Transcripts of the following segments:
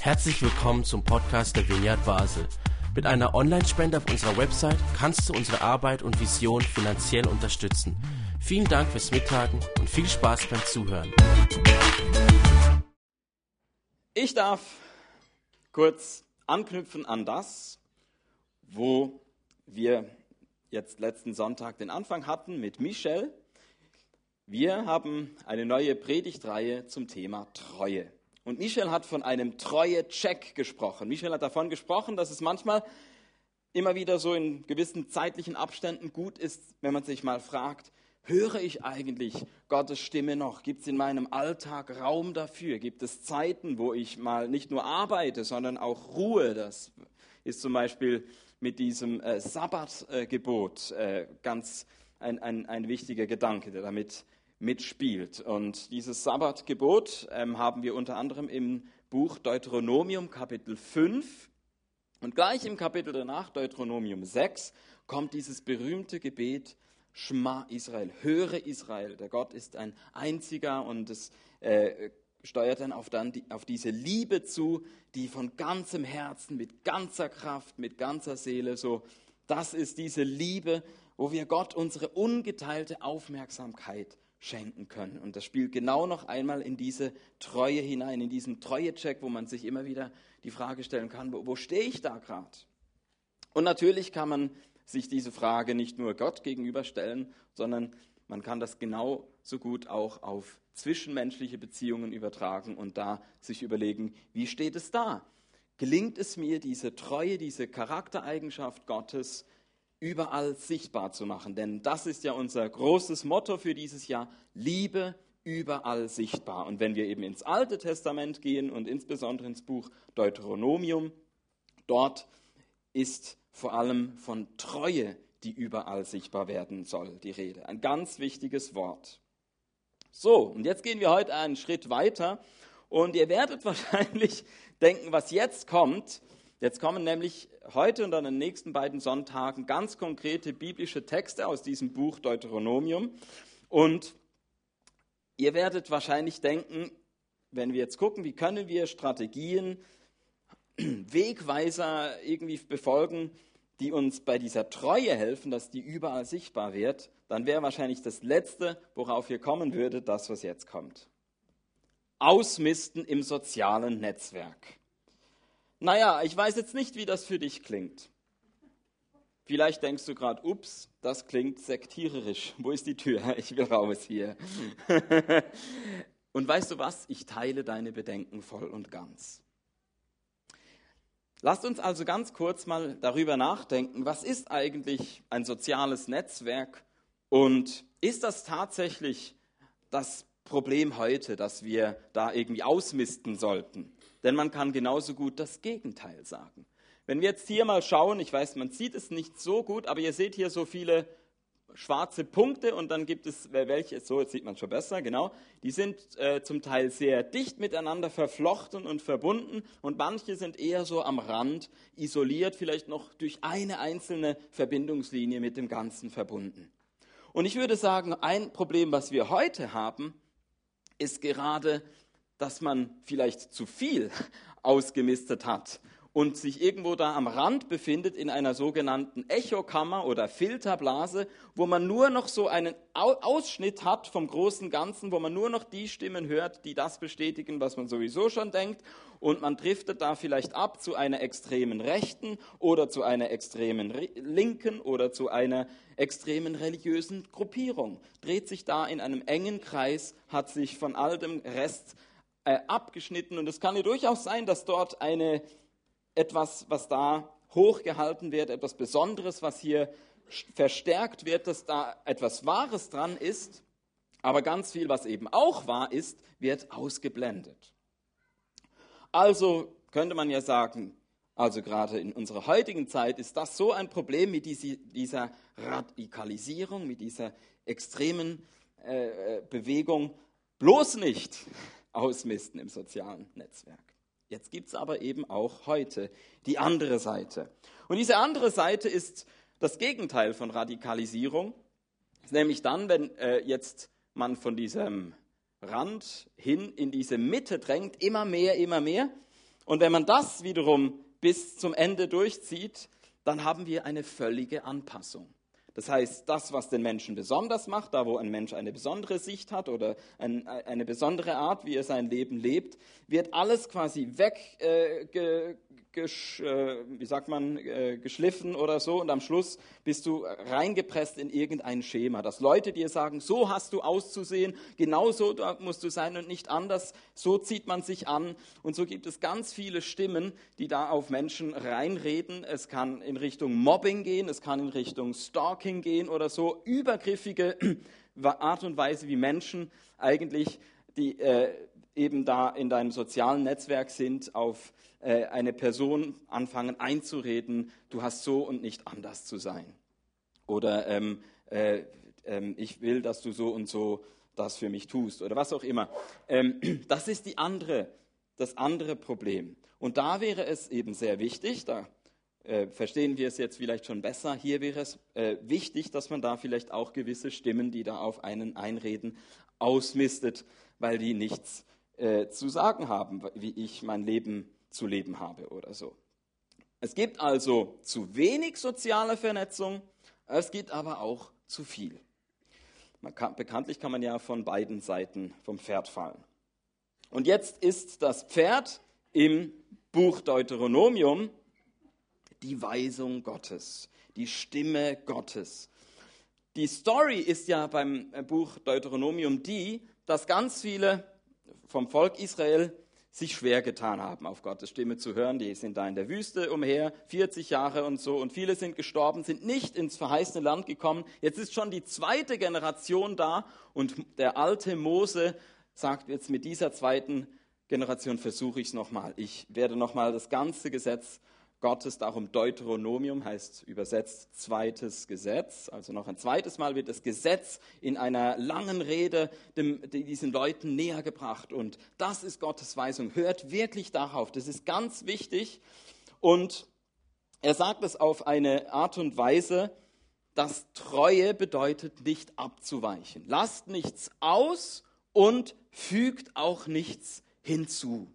Herzlich willkommen zum Podcast der Vineyard Basel. Mit einer Online-Spende auf unserer Website kannst du unsere Arbeit und Vision finanziell unterstützen. Vielen Dank fürs Mittagen und viel Spaß beim Zuhören. Ich darf kurz anknüpfen an das, wo wir jetzt letzten Sonntag den Anfang hatten mit Michel. Wir haben eine neue Predigtreihe zum Thema Treue. Und Michel hat von einem Treue-Check gesprochen. Michel hat davon gesprochen, dass es manchmal immer wieder so in gewissen zeitlichen Abständen gut ist, wenn man sich mal fragt, höre ich eigentlich Gottes Stimme noch? Gibt es in meinem Alltag Raum dafür? Gibt es Zeiten, wo ich mal nicht nur arbeite, sondern auch ruhe? Das ist zum Beispiel mit diesem äh, Sabbatgebot äh, ganz ein, ein, ein wichtiger Gedanke, der damit mitspielt. Und dieses Sabbatgebot ähm, haben wir unter anderem im Buch Deuteronomium Kapitel 5. Und gleich im Kapitel danach, Deuteronomium 6, kommt dieses berühmte Gebet Schma Israel, höre Israel. Der Gott ist ein einziger und es äh, steuert dann auf, dann auf diese Liebe zu, die von ganzem Herzen, mit ganzer Kraft, mit ganzer Seele so, das ist diese Liebe, wo wir Gott unsere ungeteilte Aufmerksamkeit schenken können. Und das spielt genau noch einmal in diese Treue hinein, in diesen Treuecheck, wo man sich immer wieder die Frage stellen kann, wo, wo stehe ich da gerade? Und natürlich kann man sich diese Frage nicht nur Gott gegenüberstellen, sondern man kann das genauso gut auch auf zwischenmenschliche Beziehungen übertragen und da sich überlegen, wie steht es da? Gelingt es mir, diese Treue, diese Charaktereigenschaft Gottes überall sichtbar zu machen. Denn das ist ja unser großes Motto für dieses Jahr, Liebe überall sichtbar. Und wenn wir eben ins Alte Testament gehen und insbesondere ins Buch Deuteronomium, dort ist vor allem von Treue, die überall sichtbar werden soll, die Rede. Ein ganz wichtiges Wort. So, und jetzt gehen wir heute einen Schritt weiter und ihr werdet wahrscheinlich denken, was jetzt kommt, Jetzt kommen nämlich heute und an den nächsten beiden Sonntagen ganz konkrete biblische Texte aus diesem Buch Deuteronomium. Und ihr werdet wahrscheinlich denken, wenn wir jetzt gucken, wie können wir Strategien, Wegweiser irgendwie befolgen, die uns bei dieser Treue helfen, dass die überall sichtbar wird, dann wäre wahrscheinlich das Letzte, worauf ihr kommen würdet, das, was jetzt kommt. Ausmisten im sozialen Netzwerk. Naja, ich weiß jetzt nicht, wie das für dich klingt. Vielleicht denkst du gerade, ups, das klingt sektiererisch. Wo ist die Tür? Ich will raus hier. und weißt du was? Ich teile deine Bedenken voll und ganz. Lasst uns also ganz kurz mal darüber nachdenken, was ist eigentlich ein soziales Netzwerk und ist das tatsächlich das Problem heute, dass wir da irgendwie ausmisten sollten? Denn man kann genauso gut das Gegenteil sagen. Wenn wir jetzt hier mal schauen, ich weiß, man sieht es nicht so gut, aber ihr seht hier so viele schwarze Punkte und dann gibt es welche, so jetzt sieht man schon besser, genau, die sind äh, zum Teil sehr dicht miteinander verflochten und verbunden und manche sind eher so am Rand isoliert, vielleicht noch durch eine einzelne Verbindungslinie mit dem Ganzen verbunden. Und ich würde sagen, ein Problem, was wir heute haben, ist gerade dass man vielleicht zu viel ausgemistet hat und sich irgendwo da am Rand befindet in einer sogenannten Echokammer oder Filterblase, wo man nur noch so einen Ausschnitt hat vom großen Ganzen, wo man nur noch die Stimmen hört, die das bestätigen, was man sowieso schon denkt. Und man driftet da vielleicht ab zu einer extremen Rechten oder zu einer extremen Linken oder zu einer extremen religiösen Gruppierung. Dreht sich da in einem engen Kreis, hat sich von all dem Rest äh, abgeschnitten. Und es kann ja durchaus sein, dass dort eine, etwas, was da hochgehalten wird, etwas Besonderes, was hier verstärkt wird, dass da etwas Wahres dran ist. Aber ganz viel, was eben auch wahr ist, wird ausgeblendet. Also könnte man ja sagen, also gerade in unserer heutigen Zeit ist das so ein Problem mit dieser Radikalisierung, mit dieser extremen äh, äh Bewegung. Bloß nicht ausmisten im sozialen Netzwerk. Jetzt gibt es aber eben auch heute die andere Seite. Und diese andere Seite ist das Gegenteil von Radikalisierung, nämlich dann, wenn äh, jetzt man von diesem Rand hin in diese Mitte drängt, immer mehr, immer mehr. Und wenn man das wiederum bis zum Ende durchzieht, dann haben wir eine völlige Anpassung. Das heißt, das, was den Menschen besonders macht, da wo ein Mensch eine besondere Sicht hat oder ein, eine besondere Art, wie er sein Leben lebt, wird alles quasi weg äh, gesch, äh, wie sagt man, äh, geschliffen oder so und am Schluss bist du reingepresst in irgendein Schema. Dass Leute dir sagen, so hast du auszusehen, genau so musst du sein und nicht anders, so zieht man sich an. Und so gibt es ganz viele Stimmen, die da auf Menschen reinreden. Es kann in Richtung Mobbing gehen, es kann in Richtung Stalking gehen oder so. Übergriffige Art und Weise, wie Menschen eigentlich die äh, eben da in deinem sozialen Netzwerk sind, auf äh, eine Person anfangen einzureden, du hast so und nicht anders zu sein. Oder ähm, äh, äh, ich will, dass du so und so das für mich tust oder was auch immer. Ähm, das ist die andere, das andere Problem. Und da wäre es eben sehr wichtig, da äh, verstehen wir es jetzt vielleicht schon besser, hier wäre es äh, wichtig, dass man da vielleicht auch gewisse Stimmen, die da auf einen einreden, ausmistet, weil die nichts äh, zu sagen haben, wie ich mein Leben zu leben habe oder so. Es gibt also zu wenig soziale Vernetzung, es gibt aber auch zu viel. Kann, bekanntlich kann man ja von beiden Seiten vom Pferd fallen. Und jetzt ist das Pferd im Buch Deuteronomium die Weisung Gottes, die Stimme Gottes. Die Story ist ja beim Buch Deuteronomium die, dass ganz viele vom Volk Israel sich schwer getan haben, auf Gottes Stimme zu hören. Die sind da in der Wüste umher, 40 Jahre und so, und viele sind gestorben, sind nicht ins verheißene Land gekommen. Jetzt ist schon die zweite Generation da und der alte Mose sagt jetzt mit dieser zweiten Generation versuche ich es nochmal. Ich werde nochmal das ganze Gesetz Gottes, darum Deuteronomium heißt übersetzt zweites Gesetz. Also noch ein zweites Mal wird das Gesetz in einer langen Rede dem, diesen Leuten näher gebracht. Und das ist Gottes Weisung. Hört wirklich darauf. Das ist ganz wichtig. Und er sagt es auf eine Art und Weise, dass Treue bedeutet, nicht abzuweichen. Lasst nichts aus und fügt auch nichts hinzu.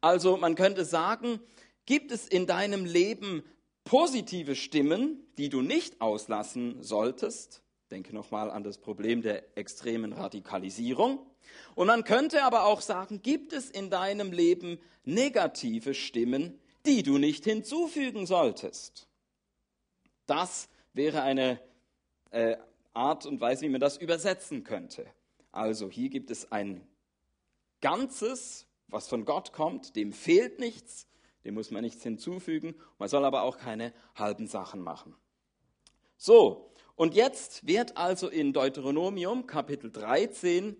Also man könnte sagen, Gibt es in deinem Leben positive Stimmen, die du nicht auslassen solltest? Denke nochmal an das Problem der extremen Radikalisierung. Und man könnte aber auch sagen, gibt es in deinem Leben negative Stimmen, die du nicht hinzufügen solltest? Das wäre eine äh, Art und Weise, wie man das übersetzen könnte. Also hier gibt es ein Ganzes, was von Gott kommt, dem fehlt nichts, dem muss man nichts hinzufügen. Man soll aber auch keine halben Sachen machen. So, und jetzt wird also in Deuteronomium Kapitel 13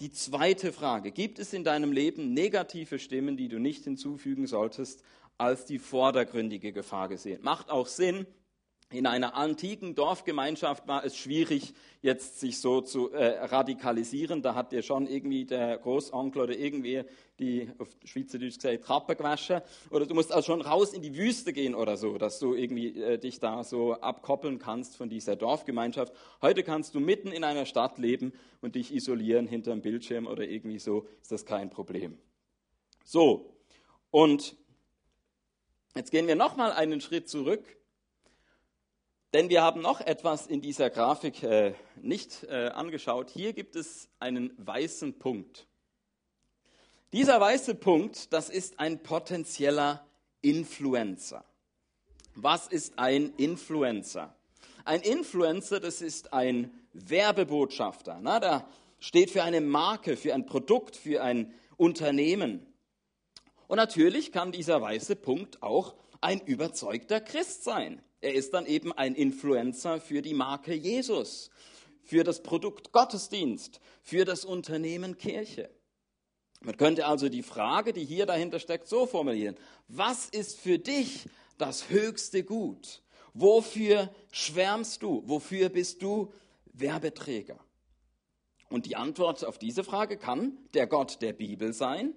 die zweite Frage. Gibt es in deinem Leben negative Stimmen, die du nicht hinzufügen solltest, als die vordergründige Gefahr gesehen? Macht auch Sinn, in einer antiken Dorfgemeinschaft war es schwierig, jetzt sich so zu äh, radikalisieren. Da hat dir schon irgendwie der Großonkel oder irgendwie die, auf Schweizerdeutsch gesagt, Trappe gewaschen. Oder du musst also schon raus in die Wüste gehen oder so, dass du irgendwie äh, dich da so abkoppeln kannst von dieser Dorfgemeinschaft. Heute kannst du mitten in einer Stadt leben und dich isolieren hinter einem Bildschirm oder irgendwie so, ist das kein Problem. So, und jetzt gehen wir nochmal einen Schritt zurück denn wir haben noch etwas in dieser Grafik äh, nicht äh, angeschaut. Hier gibt es einen weißen Punkt. Dieser weiße Punkt, das ist ein potenzieller Influencer. Was ist ein Influencer? Ein Influencer, das ist ein Werbebotschafter. Na, der steht für eine Marke, für ein Produkt, für ein Unternehmen. Und natürlich kann dieser weiße Punkt auch ein überzeugter Christ sein. Er ist dann eben ein Influencer für die Marke Jesus, für das Produkt Gottesdienst, für das Unternehmen Kirche. Man könnte also die Frage, die hier dahinter steckt, so formulieren. Was ist für dich das höchste Gut? Wofür schwärmst du? Wofür bist du Werbeträger? Und die Antwort auf diese Frage kann der Gott der Bibel sein.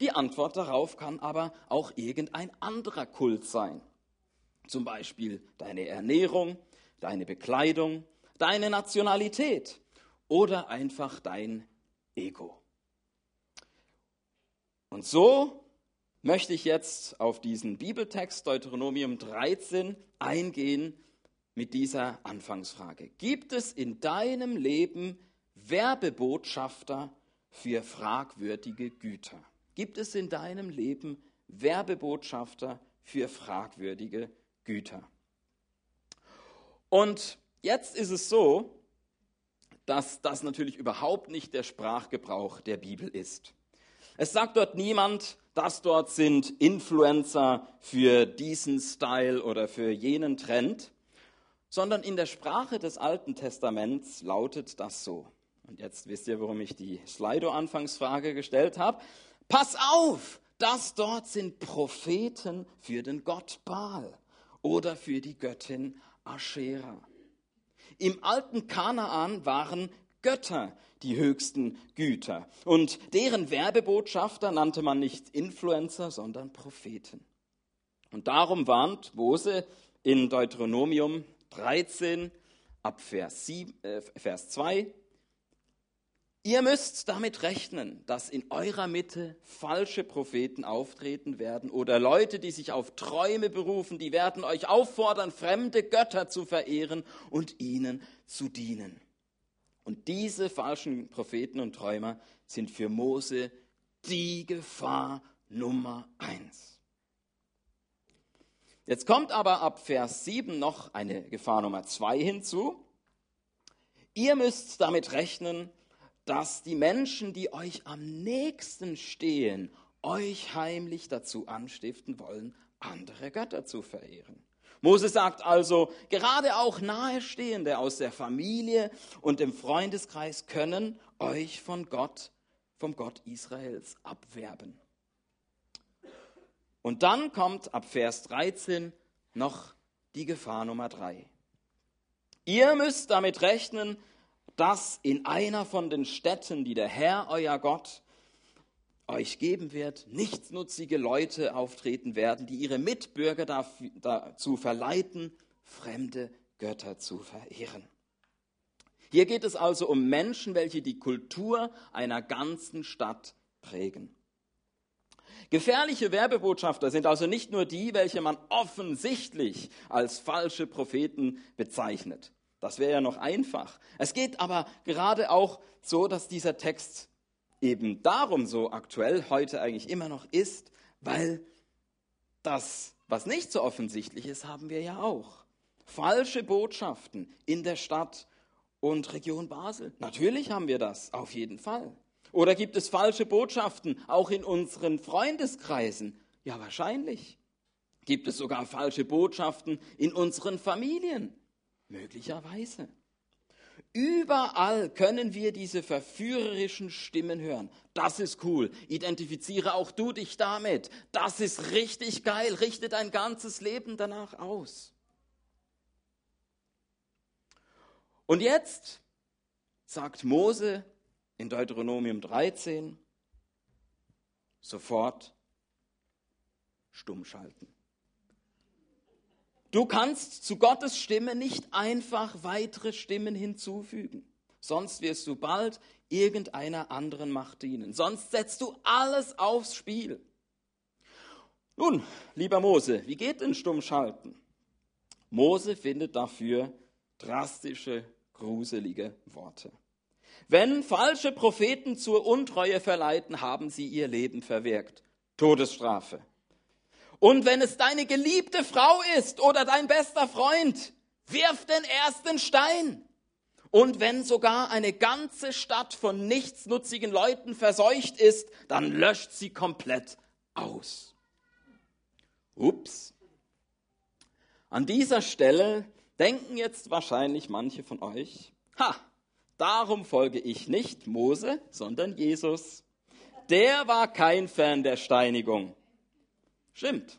Die Antwort darauf kann aber auch irgendein anderer Kult sein. Zum Beispiel deine Ernährung, deine Bekleidung, deine Nationalität oder einfach dein Ego. Und so möchte ich jetzt auf diesen Bibeltext Deuteronomium 13 eingehen mit dieser Anfangsfrage. Gibt es in deinem Leben Werbebotschafter für fragwürdige Güter? Gibt es in deinem Leben Werbebotschafter für fragwürdige Güter? Und jetzt ist es so, dass das natürlich überhaupt nicht der Sprachgebrauch der Bibel ist. Es sagt dort niemand, dass dort sind Influencer für diesen Style oder für jenen Trend, sondern in der Sprache des Alten Testaments lautet das so. Und jetzt wisst ihr, warum ich die Slido-Anfangsfrage gestellt habe. Pass auf, das dort sind Propheten für den Gott Baal oder für die Göttin Aschera. Im alten Kanaan waren Götter die höchsten Güter. Und deren Werbebotschafter nannte man nicht Influencer, sondern Propheten. Und darum warnt Mose in Deuteronomium 13 ab Vers, 7, äh, Vers 2, Ihr müsst damit rechnen, dass in eurer Mitte falsche Propheten auftreten werden oder Leute, die sich auf Träume berufen, die werden euch auffordern, fremde Götter zu verehren und ihnen zu dienen. Und diese falschen Propheten und Träumer sind für Mose die Gefahr Nummer eins. Jetzt kommt aber ab Vers 7 noch eine Gefahr Nummer zwei hinzu. Ihr müsst damit rechnen, dass die Menschen, die euch am nächsten stehen, euch heimlich dazu anstiften wollen, andere Götter zu verehren. Mose sagt also, gerade auch Nahestehende aus der Familie und dem Freundeskreis können euch von Gott, vom Gott Israels abwerben. Und dann kommt ab Vers 13 noch die Gefahr Nummer drei. Ihr müsst damit rechnen, dass in einer von den Städten, die der Herr, euer Gott, euch geben wird, nichtsnutzige Leute auftreten werden, die ihre Mitbürger dazu verleiten, fremde Götter zu verehren. Hier geht es also um Menschen, welche die Kultur einer ganzen Stadt prägen. Gefährliche Werbebotschafter sind also nicht nur die, welche man offensichtlich als falsche Propheten bezeichnet. Das wäre ja noch einfach. Es geht aber gerade auch so, dass dieser Text eben darum so aktuell heute eigentlich immer noch ist, weil das, was nicht so offensichtlich ist, haben wir ja auch. Falsche Botschaften in der Stadt und Region Basel. Natürlich haben wir das, auf jeden Fall. Oder gibt es falsche Botschaften auch in unseren Freundeskreisen? Ja, wahrscheinlich. Gibt es sogar falsche Botschaften in unseren Familien? Möglicherweise. Überall können wir diese verführerischen Stimmen hören. Das ist cool. Identifiziere auch du dich damit. Das ist richtig geil. Richte dein ganzes Leben danach aus. Und jetzt sagt Mose in Deuteronomium 13, sofort stumm schalten. Du kannst zu Gottes Stimme nicht einfach weitere Stimmen hinzufügen. Sonst wirst du bald irgendeiner anderen Macht dienen. Sonst setzt du alles aufs Spiel. Nun, lieber Mose, wie geht denn Stummschalten? Mose findet dafür drastische, gruselige Worte. Wenn falsche Propheten zur Untreue verleiten, haben sie ihr Leben verwirkt. Todesstrafe. Und wenn es deine geliebte Frau ist oder dein bester Freund, wirf den ersten Stein. Und wenn sogar eine ganze Stadt von nichtsnutzigen Leuten verseucht ist, dann löscht sie komplett aus. Ups. An dieser Stelle denken jetzt wahrscheinlich manche von euch, ha, darum folge ich nicht Mose, sondern Jesus. Der war kein Fan der Steinigung. Stimmt.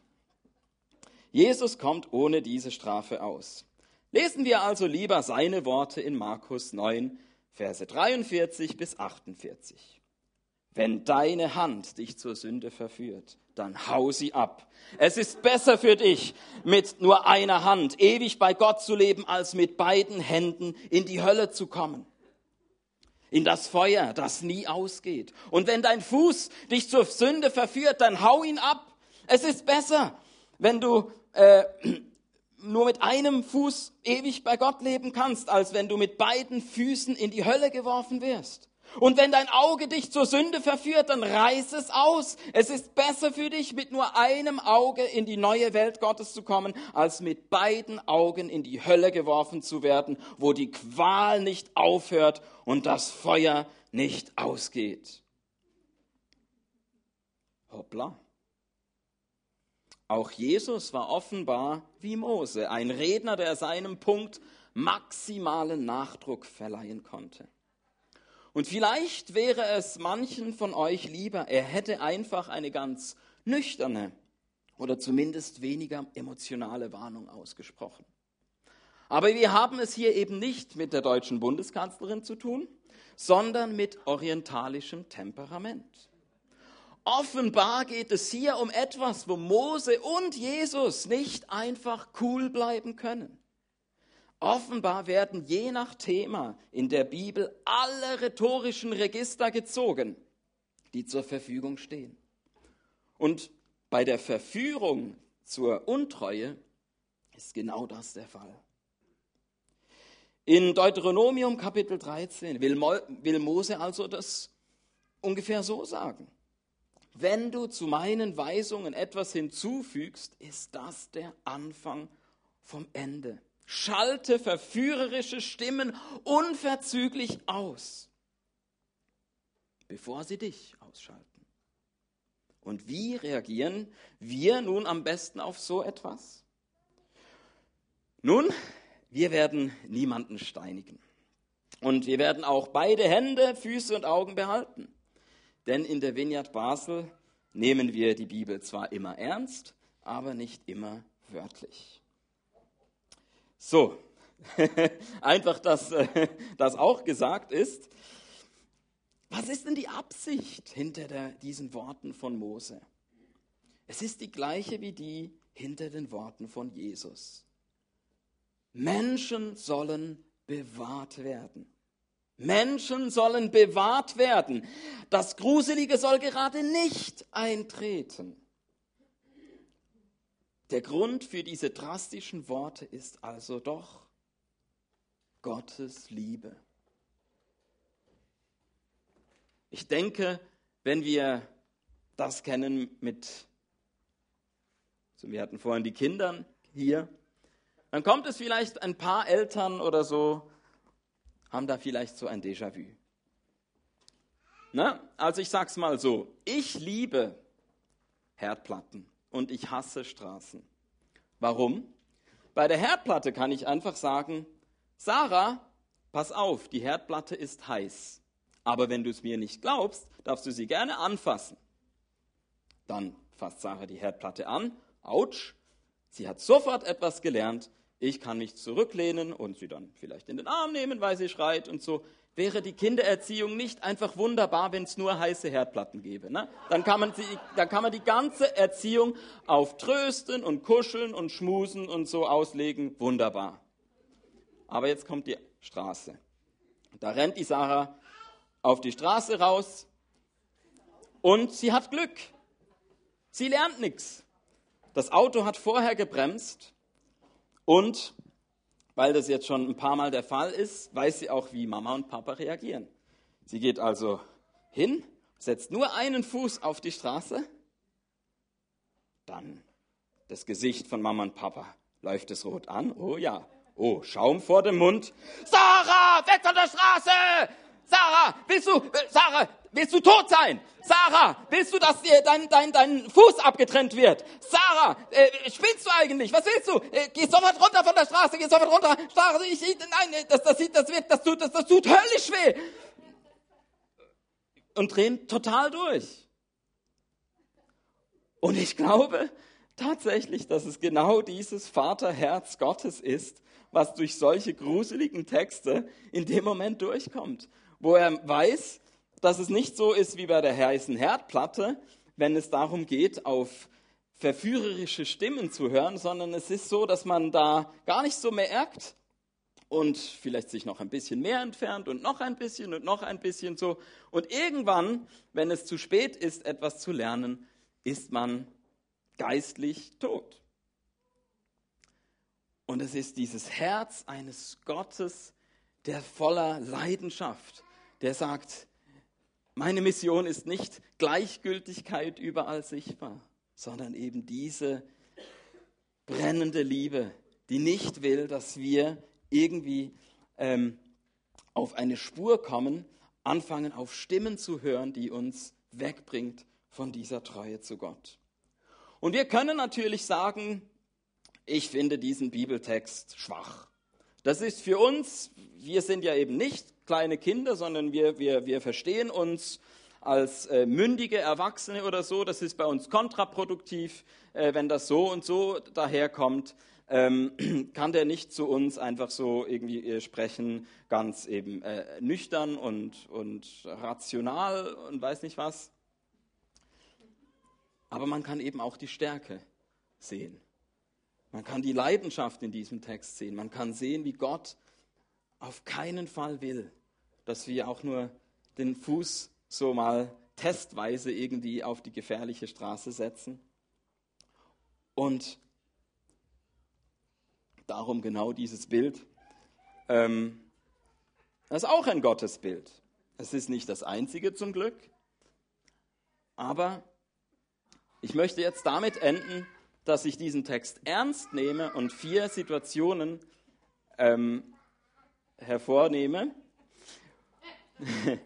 Jesus kommt ohne diese Strafe aus. Lesen wir also lieber seine Worte in Markus 9, Verse 43 bis 48. Wenn deine Hand dich zur Sünde verführt, dann hau sie ab. Es ist besser für dich, mit nur einer Hand ewig bei Gott zu leben, als mit beiden Händen in die Hölle zu kommen. in das Feuer, das nie ausgeht. Und wenn dein Fuß dich zur Sünde verführt, dann hau ihn ab. Es ist besser, wenn du äh, nur mit einem Fuß ewig bei Gott leben kannst, als wenn du mit beiden Füßen in die Hölle geworfen wirst. Und wenn dein Auge dich zur Sünde verführt, dann reiß es aus. Es ist besser für dich, mit nur einem Auge in die neue Welt Gottes zu kommen, als mit beiden Augen in die Hölle geworfen zu werden, wo die Qual nicht aufhört und das Feuer nicht ausgeht. Hoppla. Auch Jesus war offenbar wie Mose, ein Redner, der seinem Punkt maximalen Nachdruck verleihen konnte. Und vielleicht wäre es manchen von euch lieber, er hätte einfach eine ganz nüchterne oder zumindest weniger emotionale Warnung ausgesprochen. Aber wir haben es hier eben nicht mit der deutschen Bundeskanzlerin zu tun, sondern mit orientalischem Temperament. Offenbar geht es hier um etwas, wo Mose und Jesus nicht einfach cool bleiben können. Offenbar werden je nach Thema in der Bibel alle rhetorischen Register gezogen, die zur Verfügung stehen. Und bei der Verführung zur Untreue ist genau das der Fall. In Deuteronomium Kapitel 13 will, Mo will Mose also das ungefähr so sagen. Wenn du zu meinen Weisungen etwas hinzufügst, ist das der Anfang vom Ende. Schalte verführerische Stimmen unverzüglich aus, bevor sie dich ausschalten. Und wie reagieren wir nun am besten auf so etwas? Nun, wir werden niemanden steinigen. Und wir werden auch beide Hände, Füße und Augen behalten. Denn in der Vineyard Basel nehmen wir die Bibel zwar immer ernst, aber nicht immer wörtlich. So, einfach, dass äh, das auch gesagt ist. Was ist denn die Absicht hinter der, diesen Worten von Mose? Es ist die gleiche wie die hinter den Worten von Jesus. Menschen sollen bewahrt werden. Menschen sollen bewahrt werden. Das Gruselige soll gerade nicht eintreten. Der Grund für diese drastischen Worte ist also doch Gottes Liebe. Ich denke, wenn wir das kennen mit, wir hatten vorhin die Kinder hier, dann kommt es vielleicht ein paar Eltern oder so, haben da vielleicht so ein Déjà-vu. Also ich sag's mal so, ich liebe Herdplatten und ich hasse Straßen. Warum? Bei der Herdplatte kann ich einfach sagen, Sarah, pass auf, die Herdplatte ist heiß. Aber wenn du es mir nicht glaubst, darfst du sie gerne anfassen. Dann fasst Sarah die Herdplatte an. Autsch. Sie hat sofort etwas gelernt. Ich kann mich zurücklehnen und sie dann vielleicht in den Arm nehmen, weil sie schreit und so wäre die Kindererziehung nicht einfach wunderbar, wenn es nur heiße Herdplatten gäbe. Ne? Dann, kann man sie, dann kann man die ganze Erziehung auf Trösten und Kuscheln und Schmusen und so auslegen. Wunderbar. Aber jetzt kommt die Straße. Da rennt die Sarah auf die Straße raus und sie hat Glück. Sie lernt nichts. Das Auto hat vorher gebremst und weil das jetzt schon ein paar Mal der Fall ist, weiß sie auch, wie Mama und Papa reagieren. Sie geht also hin, setzt nur einen Fuß auf die Straße, dann das Gesicht von Mama und Papa läuft es rot an. Oh ja, oh, Schaum vor dem Mund. Sarah, weg von der Straße! Sarah, willst du, Sarah, willst du tot sein? Sarah, willst du, dass dir dein, dein, dein Fuß abgetrennt wird? Sarah, äh, spinnst du eigentlich? Was willst du? Äh, geh sofort runter von der Straße, geh sofort runter. Sarah, ich, ich, nein, das, das, das, wird, das, tut, das, das tut höllisch weh. Und drehen total durch. Und ich glaube tatsächlich, dass es genau dieses Vaterherz Gottes ist, was durch solche gruseligen Texte in dem Moment durchkommt wo er weiß, dass es nicht so ist wie bei der heißen Herdplatte, wenn es darum geht, auf verführerische Stimmen zu hören, sondern es ist so, dass man da gar nicht so merkt, und vielleicht sich noch ein bisschen mehr entfernt und noch ein bisschen und noch ein bisschen so. Und irgendwann, wenn es zu spät ist, etwas zu lernen, ist man geistlich tot. Und es ist dieses Herz eines Gottes, der voller Leidenschaft, der sagt, meine Mission ist nicht Gleichgültigkeit überall sichtbar, sondern eben diese brennende Liebe, die nicht will, dass wir irgendwie ähm, auf eine Spur kommen, anfangen auf Stimmen zu hören, die uns wegbringt von dieser Treue zu Gott. Und wir können natürlich sagen, ich finde diesen Bibeltext schwach. Das ist für uns, wir sind ja eben nicht kleine Kinder, sondern wir, wir, wir verstehen uns als äh, mündige Erwachsene oder so. Das ist bei uns kontraproduktiv, äh, wenn das so und so daherkommt. Ähm, kann der nicht zu uns einfach so irgendwie äh, sprechen, ganz eben äh, nüchtern und, und rational und weiß nicht was. Aber man kann eben auch die Stärke sehen. Man kann die Leidenschaft in diesem Text sehen. Man kann sehen, wie Gott auf keinen Fall will, dass wir auch nur den Fuß so mal testweise irgendwie auf die gefährliche Straße setzen. Und darum genau dieses Bild. Ähm, das ist auch ein Gottesbild. Es ist nicht das einzige zum Glück, aber ich möchte jetzt damit enden, dass ich diesen Text ernst nehme und vier Situationen ähm, hervornehme.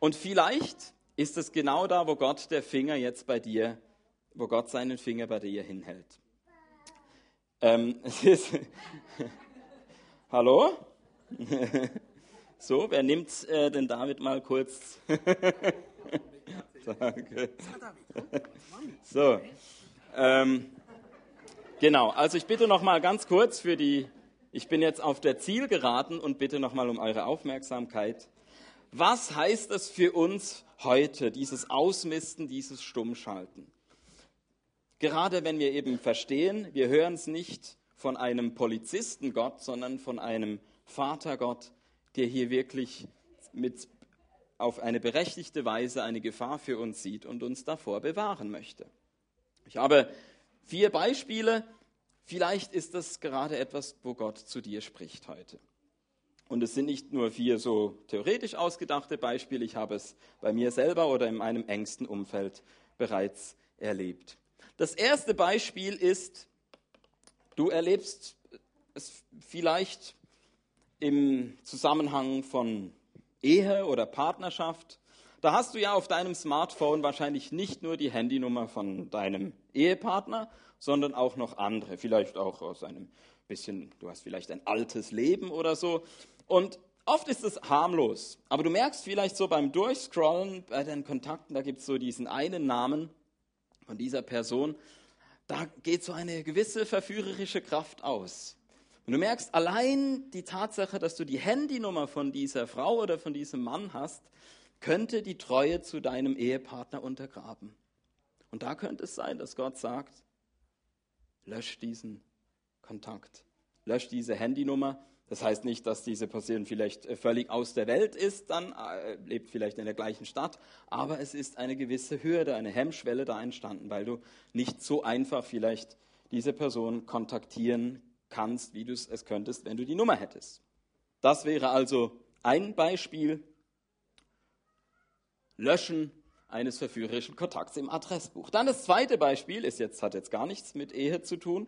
und vielleicht ist es genau da, wo Gott der Finger jetzt bei dir, wo Gott seinen Finger bei dir hinhält. Ähm, es ist Hallo? so, wer nimmt äh, den David mal kurz? Danke. So. Ähm, genau, also ich bitte noch mal ganz kurz für die, ich bin jetzt auf der Zielgeraden und bitte noch mal um eure Aufmerksamkeit. Was heißt es für uns heute, dieses Ausmisten, dieses Stummschalten? Gerade wenn wir eben verstehen, wir hören es nicht von einem Polizistengott, sondern von einem Vatergott, der hier wirklich mit auf eine berechtigte Weise eine Gefahr für uns sieht und uns davor bewahren möchte. Ich habe vier Beispiele. Vielleicht ist das gerade etwas, wo Gott zu dir spricht heute. Und es sind nicht nur vier so theoretisch ausgedachte Beispiele, ich habe es bei mir selber oder in meinem engsten Umfeld bereits erlebt. Das erste Beispiel ist, du erlebst es vielleicht im Zusammenhang von Ehe oder Partnerschaft, da hast du ja auf deinem Smartphone wahrscheinlich nicht nur die Handynummer von deinem Ehepartner, sondern auch noch andere. Vielleicht auch aus einem bisschen, du hast vielleicht ein altes Leben oder so. Und oft ist es harmlos. Aber du merkst vielleicht so beim Durchscrollen bei deinen Kontakten, da gibt es so diesen einen Namen von dieser Person. Da geht so eine gewisse verführerische Kraft aus. Und du merkst allein die Tatsache, dass du die Handynummer von dieser Frau oder von diesem Mann hast, könnte die Treue zu deinem Ehepartner untergraben. Und da könnte es sein, dass Gott sagt, lösch diesen Kontakt, lösch diese Handynummer. Das heißt nicht, dass diese Person vielleicht äh, völlig aus der Welt ist, dann äh, lebt vielleicht in der gleichen Stadt, aber es ist eine gewisse Hürde, eine Hemmschwelle da entstanden, weil du nicht so einfach vielleicht diese Person kontaktieren kannst, wie du es könntest, wenn du die Nummer hättest. Das wäre also ein Beispiel. Löschen eines verführerischen Kontakts im Adressbuch. Dann das zweite Beispiel ist jetzt, hat jetzt gar nichts mit Ehe zu tun.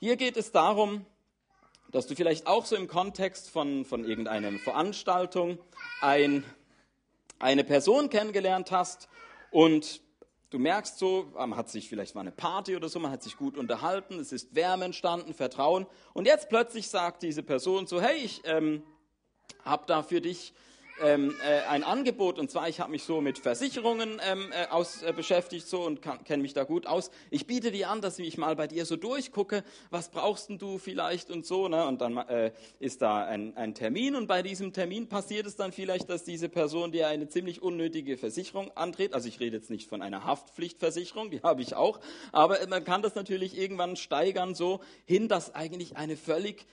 Hier geht es darum, dass du vielleicht auch so im Kontext von, von irgendeiner Veranstaltung ein, eine Person kennengelernt hast und Du merkst so, man hat sich vielleicht mal eine Party oder so, man hat sich gut unterhalten, es ist Wärme entstanden, Vertrauen. Und jetzt plötzlich sagt diese Person so, hey, ich ähm, habe da für dich ähm, äh, ein Angebot und zwar, ich habe mich so mit Versicherungen ähm, äh, aus, äh, beschäftigt so und kenne mich da gut aus. Ich biete dir an, dass ich mal bei dir so durchgucke, was brauchst denn du vielleicht und so. Ne? Und dann äh, ist da ein, ein Termin und bei diesem Termin passiert es dann vielleicht, dass diese Person dir eine ziemlich unnötige Versicherung andreht. Also ich rede jetzt nicht von einer Haftpflichtversicherung, die habe ich auch, aber man kann das natürlich irgendwann steigern so hin, dass eigentlich eine völlig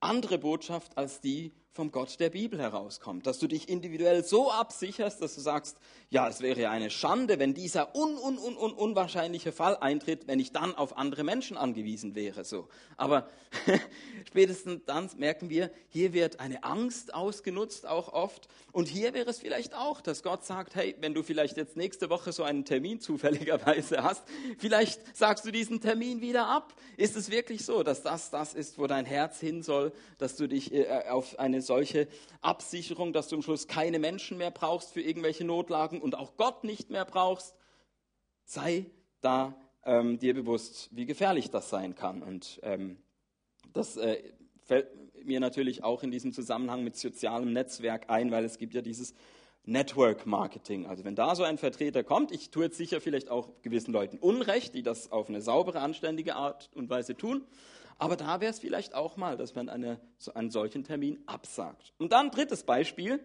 andere Botschaft als die vom Gott der Bibel herauskommt. Dass du dich individuell so absicherst, dass du sagst, ja, es wäre eine Schande, wenn dieser un, un, un, un, unwahrscheinliche Fall eintritt, wenn ich dann auf andere Menschen angewiesen wäre. So. Aber spätestens dann merken wir, hier wird eine Angst ausgenutzt, auch oft. Und hier wäre es vielleicht auch, dass Gott sagt, hey, wenn du vielleicht jetzt nächste Woche so einen Termin zufälligerweise hast, vielleicht sagst du diesen Termin wieder ab. Ist es wirklich so, dass das das ist, wo dein Herz hin soll, dass du dich äh, auf eine solche Absicherung, dass du am Schluss keine Menschen mehr brauchst für irgendwelche Notlagen und auch Gott nicht mehr brauchst. Sei da ähm, dir bewusst, wie gefährlich das sein kann. Und ähm, das äh, fällt mir natürlich auch in diesem Zusammenhang mit sozialem Netzwerk ein, weil es gibt ja dieses Network Marketing. Also wenn da so ein Vertreter kommt, ich tue jetzt sicher vielleicht auch gewissen Leuten Unrecht, die das auf eine saubere, anständige Art und Weise tun, aber da wäre es vielleicht auch mal, dass man eine, so einen solchen Termin absagt. Und dann drittes Beispiel.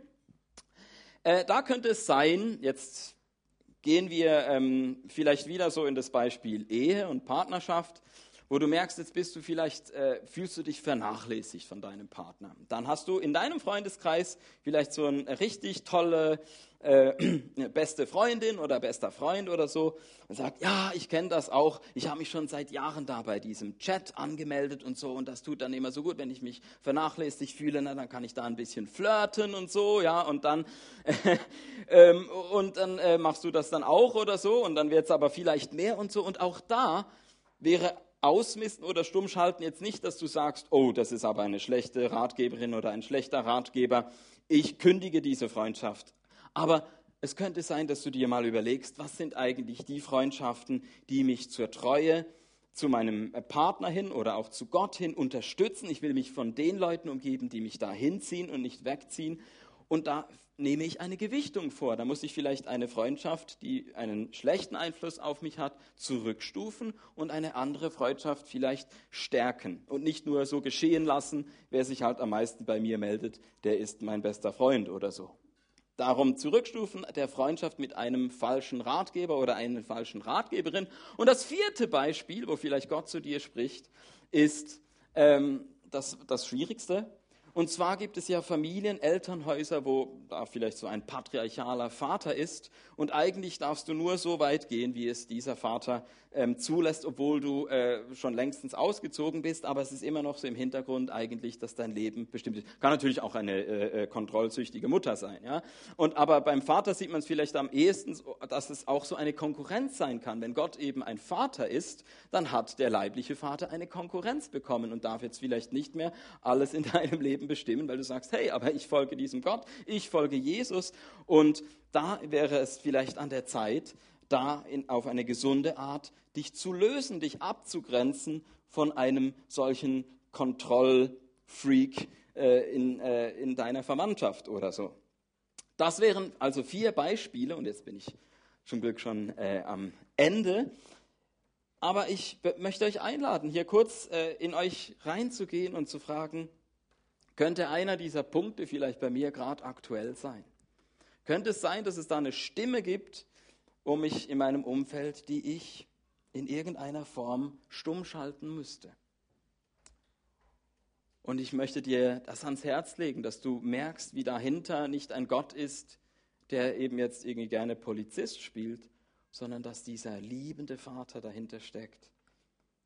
Äh, da könnte es sein, jetzt gehen wir ähm, vielleicht wieder so in das Beispiel Ehe und Partnerschaft, wo du merkst, jetzt bist du vielleicht, äh, fühlst du dich vernachlässigt von deinem Partner. Dann hast du in deinem Freundeskreis vielleicht so eine richtig tolle äh, beste Freundin oder bester Freund oder so und sagt, ja, ich kenne das auch, ich habe mich schon seit Jahren da bei diesem Chat angemeldet und so und das tut dann immer so gut, wenn ich mich vernachlässigt fühle, na, dann kann ich da ein bisschen flirten und so, ja, und dann, äh, und dann äh, machst du das dann auch oder so und dann wird es aber vielleicht mehr und so und auch da wäre Ausmisten oder Stummschalten jetzt nicht, dass du sagst, oh, das ist aber eine schlechte Ratgeberin oder ein schlechter Ratgeber. Ich kündige diese Freundschaft aber es könnte sein, dass du dir mal überlegst, was sind eigentlich die Freundschaften, die mich zur Treue zu meinem Partner hin oder auch zu Gott hin unterstützen. Ich will mich von den Leuten umgeben, die mich da hinziehen und nicht wegziehen. Und da nehme ich eine Gewichtung vor. Da muss ich vielleicht eine Freundschaft, die einen schlechten Einfluss auf mich hat, zurückstufen und eine andere Freundschaft vielleicht stärken. Und nicht nur so geschehen lassen, wer sich halt am meisten bei mir meldet, der ist mein bester Freund oder so. Darum zurückstufen der Freundschaft mit einem falschen Ratgeber oder einer falschen Ratgeberin. Und das vierte Beispiel, wo vielleicht Gott zu dir spricht, ist ähm, das, das Schwierigste. Und zwar gibt es ja Familien, Elternhäuser, wo da vielleicht so ein patriarchaler Vater ist. Und eigentlich darfst du nur so weit gehen, wie es dieser Vater ähm, zulässt, obwohl du äh, schon längstens ausgezogen bist, aber es ist immer noch so im Hintergrund eigentlich, dass dein Leben bestimmt ist. Kann natürlich auch eine äh, äh, kontrollsüchtige Mutter sein, ja. Und aber beim Vater sieht man es vielleicht am ehesten, dass es auch so eine Konkurrenz sein kann. Wenn Gott eben ein Vater ist, dann hat der leibliche Vater eine Konkurrenz bekommen und darf jetzt vielleicht nicht mehr alles in deinem Leben bestimmen, weil du sagst, hey, aber ich folge diesem Gott, ich folge Jesus und da wäre es vielleicht an der Zeit, da in, auf eine gesunde Art dich zu lösen, dich abzugrenzen von einem solchen Kontrollfreak äh, in, äh, in deiner Verwandtschaft oder so. Das wären also vier Beispiele und jetzt bin ich zum Glück schon äh, am Ende. Aber ich möchte euch einladen, hier kurz äh, in euch reinzugehen und zu fragen, könnte einer dieser Punkte vielleicht bei mir gerade aktuell sein? Könnte es sein, dass es da eine Stimme gibt, um mich in meinem Umfeld, die ich in irgendeiner Form stumm schalten müsste. Und ich möchte dir das ans Herz legen, dass du merkst, wie dahinter nicht ein Gott ist, der eben jetzt irgendwie gerne Polizist spielt, sondern dass dieser liebende Vater dahinter steckt,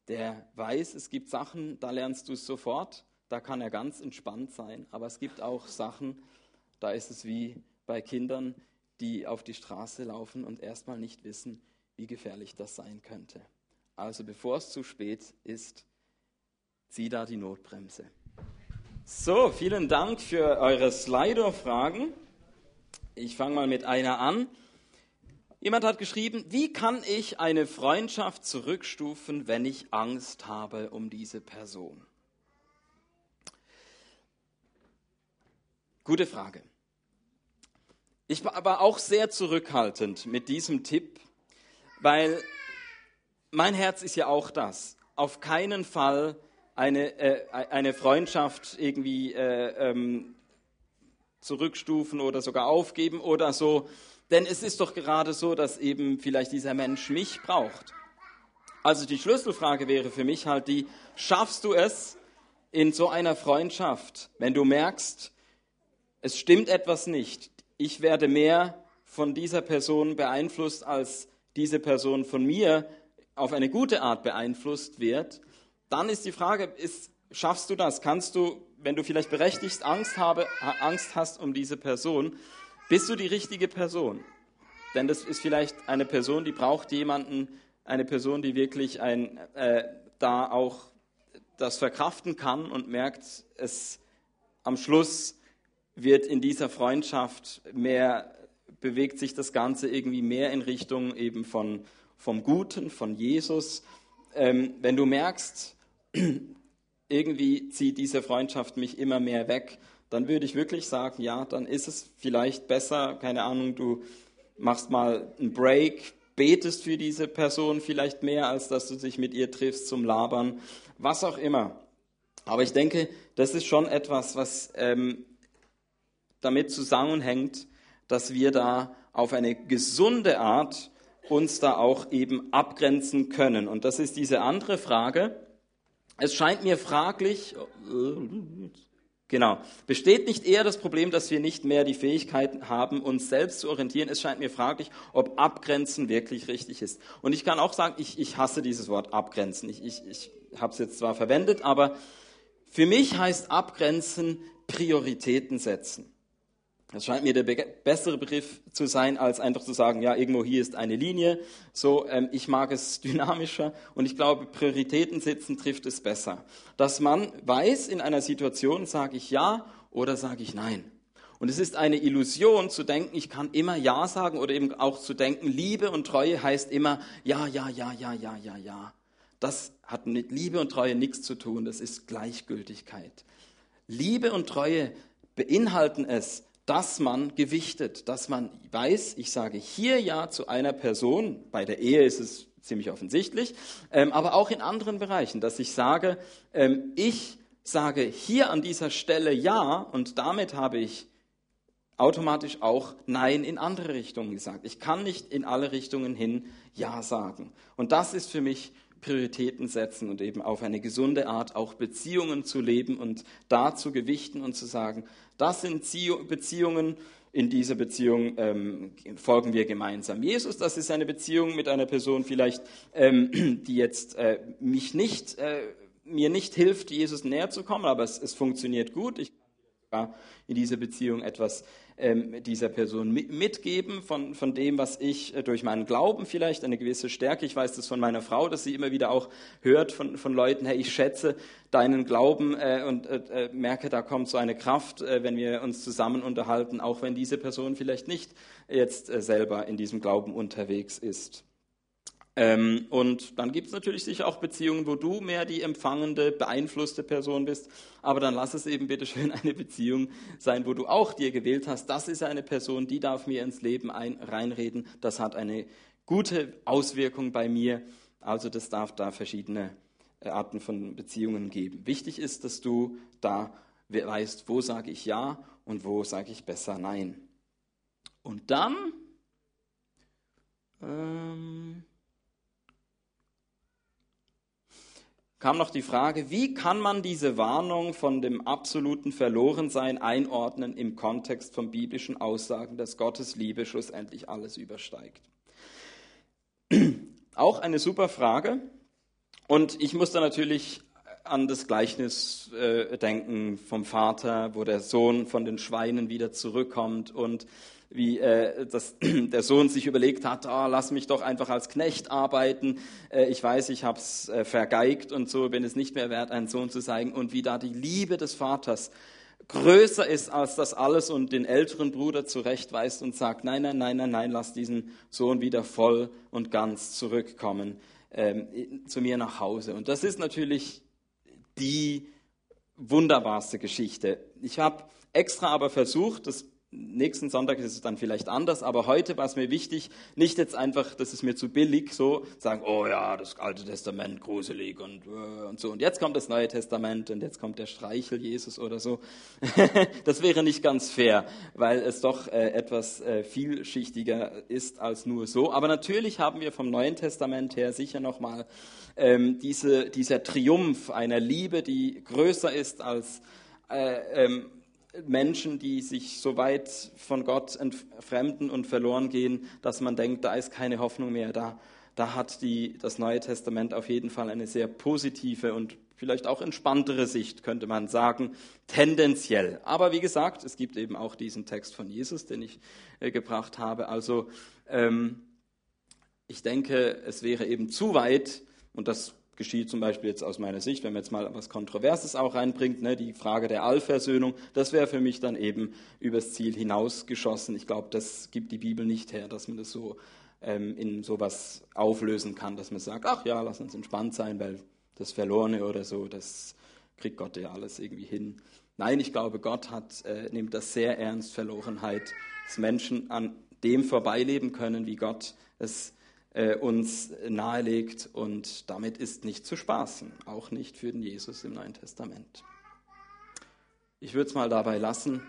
der weiß, es gibt Sachen, da lernst du es sofort, da kann er ganz entspannt sein, aber es gibt auch Sachen, da ist es wie bei Kindern, die auf die Straße laufen und erstmal nicht wissen, wie gefährlich das sein könnte. Also bevor es zu spät ist, zieh da die Notbremse. So, vielen Dank für eure Slido-Fragen. Ich fange mal mit einer an. Jemand hat geschrieben, wie kann ich eine Freundschaft zurückstufen, wenn ich Angst habe um diese Person? Gute Frage. Ich war aber auch sehr zurückhaltend mit diesem Tipp, weil mein Herz ist ja auch das. Auf keinen Fall eine, äh, eine Freundschaft irgendwie äh, ähm, zurückstufen oder sogar aufgeben oder so. Denn es ist doch gerade so, dass eben vielleicht dieser Mensch mich braucht. Also die Schlüsselfrage wäre für mich halt die, schaffst du es, in so einer Freundschaft, wenn du merkst, es stimmt etwas nicht, ich werde mehr von dieser Person beeinflusst, als diese Person von mir auf eine gute Art beeinflusst wird, dann ist die Frage, ist, schaffst du das? Kannst du, wenn du vielleicht berechtigt Angst, habe, Angst hast um diese Person, bist du die richtige Person? Denn das ist vielleicht eine Person, die braucht jemanden, eine Person, die wirklich ein, äh, da auch das verkraften kann und merkt, es am Schluss wird in dieser Freundschaft mehr, bewegt sich das Ganze irgendwie mehr in Richtung eben von, vom Guten, von Jesus. Ähm, wenn du merkst, irgendwie zieht diese Freundschaft mich immer mehr weg, dann würde ich wirklich sagen, ja, dann ist es vielleicht besser, keine Ahnung, du machst mal einen Break, betest für diese Person vielleicht mehr, als dass du dich mit ihr triffst zum Labern, was auch immer. Aber ich denke, das ist schon etwas, was ähm, damit zusammenhängt, dass wir da auf eine gesunde Art uns da auch eben abgrenzen können. Und das ist diese andere Frage. Es scheint mir fraglich, Genau. Besteht nicht eher das Problem, dass wir nicht mehr die Fähigkeit haben, uns selbst zu orientieren? Es scheint mir fraglich, ob Abgrenzen wirklich richtig ist. Und ich kann auch sagen, ich, ich hasse dieses Wort Abgrenzen. Ich, ich, ich habe es jetzt zwar verwendet, aber für mich heißt Abgrenzen Prioritäten setzen. Das scheint mir der bessere Begriff zu sein, als einfach zu sagen, ja, irgendwo hier ist eine Linie. So, ähm, ich mag es dynamischer und ich glaube, Prioritäten setzen trifft es besser. Dass man weiß, in einer Situation sage ich ja oder sage ich nein. Und es ist eine Illusion zu denken, ich kann immer Ja sagen oder eben auch zu denken, Liebe und Treue heißt immer Ja, ja, ja, ja, ja, ja, ja. Das hat mit Liebe und Treue nichts zu tun, das ist Gleichgültigkeit. Liebe und Treue beinhalten es, dass man gewichtet, dass man weiß, ich sage hier ja zu einer Person, bei der Ehe ist es ziemlich offensichtlich, ähm, aber auch in anderen Bereichen, dass ich sage, ähm, ich sage hier an dieser Stelle ja und damit habe ich automatisch auch Nein in andere Richtungen gesagt. Ich kann nicht in alle Richtungen hin Ja sagen. Und das ist für mich Prioritäten setzen und eben auf eine gesunde Art auch Beziehungen zu leben und da zu gewichten und zu sagen, das sind Beziehungen, in dieser Beziehung ähm, folgen wir gemeinsam Jesus. Das ist eine Beziehung mit einer Person vielleicht, ähm, die jetzt äh, mich nicht, äh, mir nicht hilft, Jesus näher zu kommen, aber es, es funktioniert gut. Ich in dieser Beziehung etwas ähm, dieser Person mitgeben von, von dem, was ich äh, durch meinen Glauben vielleicht, eine gewisse Stärke. Ich weiß das von meiner Frau, dass sie immer wieder auch hört von, von Leuten, hey, ich schätze deinen Glauben äh, und äh, äh merke, da kommt so eine Kraft, äh, wenn wir uns zusammen unterhalten, auch wenn diese Person vielleicht nicht jetzt äh, selber in diesem Glauben unterwegs ist. Ähm, und dann gibt es natürlich sicher auch Beziehungen, wo du mehr die empfangende, beeinflusste Person bist. Aber dann lass es eben bitte schön eine Beziehung sein, wo du auch dir gewählt hast. Das ist eine Person, die darf mir ins Leben ein, reinreden. Das hat eine gute Auswirkung bei mir. Also das darf da verschiedene äh, Arten von Beziehungen geben. Wichtig ist, dass du da weißt, wo sage ich ja und wo sage ich besser nein. Und dann ähm, kam noch die Frage, wie kann man diese Warnung von dem absoluten Verlorensein einordnen im Kontext von biblischen Aussagen, dass Gottes Liebe schlussendlich alles übersteigt? Auch eine super Frage. Und ich muss da natürlich an das Gleichnis äh, denken vom Vater, wo der Sohn von den Schweinen wieder zurückkommt und wie äh, das, der Sohn sich überlegt hat, oh, lass mich doch einfach als Knecht arbeiten. Äh, ich weiß, ich habe es äh, vergeigt und so, bin es nicht mehr wert, einen Sohn zu zeigen. Und wie da die Liebe des Vaters größer ist als das alles und den älteren Bruder zurechtweist und sagt, nein, nein, nein, nein, nein, lass diesen Sohn wieder voll und ganz zurückkommen ähm, zu mir nach Hause. Und das ist natürlich die wunderbarste Geschichte. Ich habe extra aber versucht, das nächsten Sonntag ist es dann vielleicht anders, aber heute war es mir wichtig, nicht jetzt einfach, das ist mir zu billig, so sagen, oh ja, das Alte Testament, gruselig und, äh, und so. Und jetzt kommt das Neue Testament und jetzt kommt der Streichel Jesus oder so. das wäre nicht ganz fair, weil es doch äh, etwas äh, vielschichtiger ist als nur so. Aber natürlich haben wir vom Neuen Testament her sicher nochmal ähm, diese, dieser Triumph einer Liebe, die größer ist als äh, ähm, Menschen, die sich so weit von Gott entfremden und verloren gehen, dass man denkt, da ist keine Hoffnung mehr. Da, da hat die, das Neue Testament auf jeden Fall eine sehr positive und vielleicht auch entspanntere Sicht, könnte man sagen, tendenziell. Aber wie gesagt, es gibt eben auch diesen Text von Jesus, den ich äh, gebracht habe. Also ähm, ich denke, es wäre eben zu weit, und das geschieht zum Beispiel jetzt aus meiner Sicht, wenn man jetzt mal was Kontroverses auch reinbringt, ne, die Frage der Allversöhnung, das wäre für mich dann eben übers Ziel hinausgeschossen. Ich glaube, das gibt die Bibel nicht her, dass man das so ähm, in sowas auflösen kann, dass man sagt, ach ja, lass uns entspannt sein, weil das Verlorene oder so, das kriegt Gott ja alles irgendwie hin. Nein, ich glaube, Gott hat, äh, nimmt das sehr ernst, Verlorenheit, dass Menschen an dem vorbeileben können, wie Gott es äh, uns nahelegt. Und damit ist nicht zu spaßen, auch nicht für den Jesus im Neuen Testament. Ich würde es mal dabei lassen.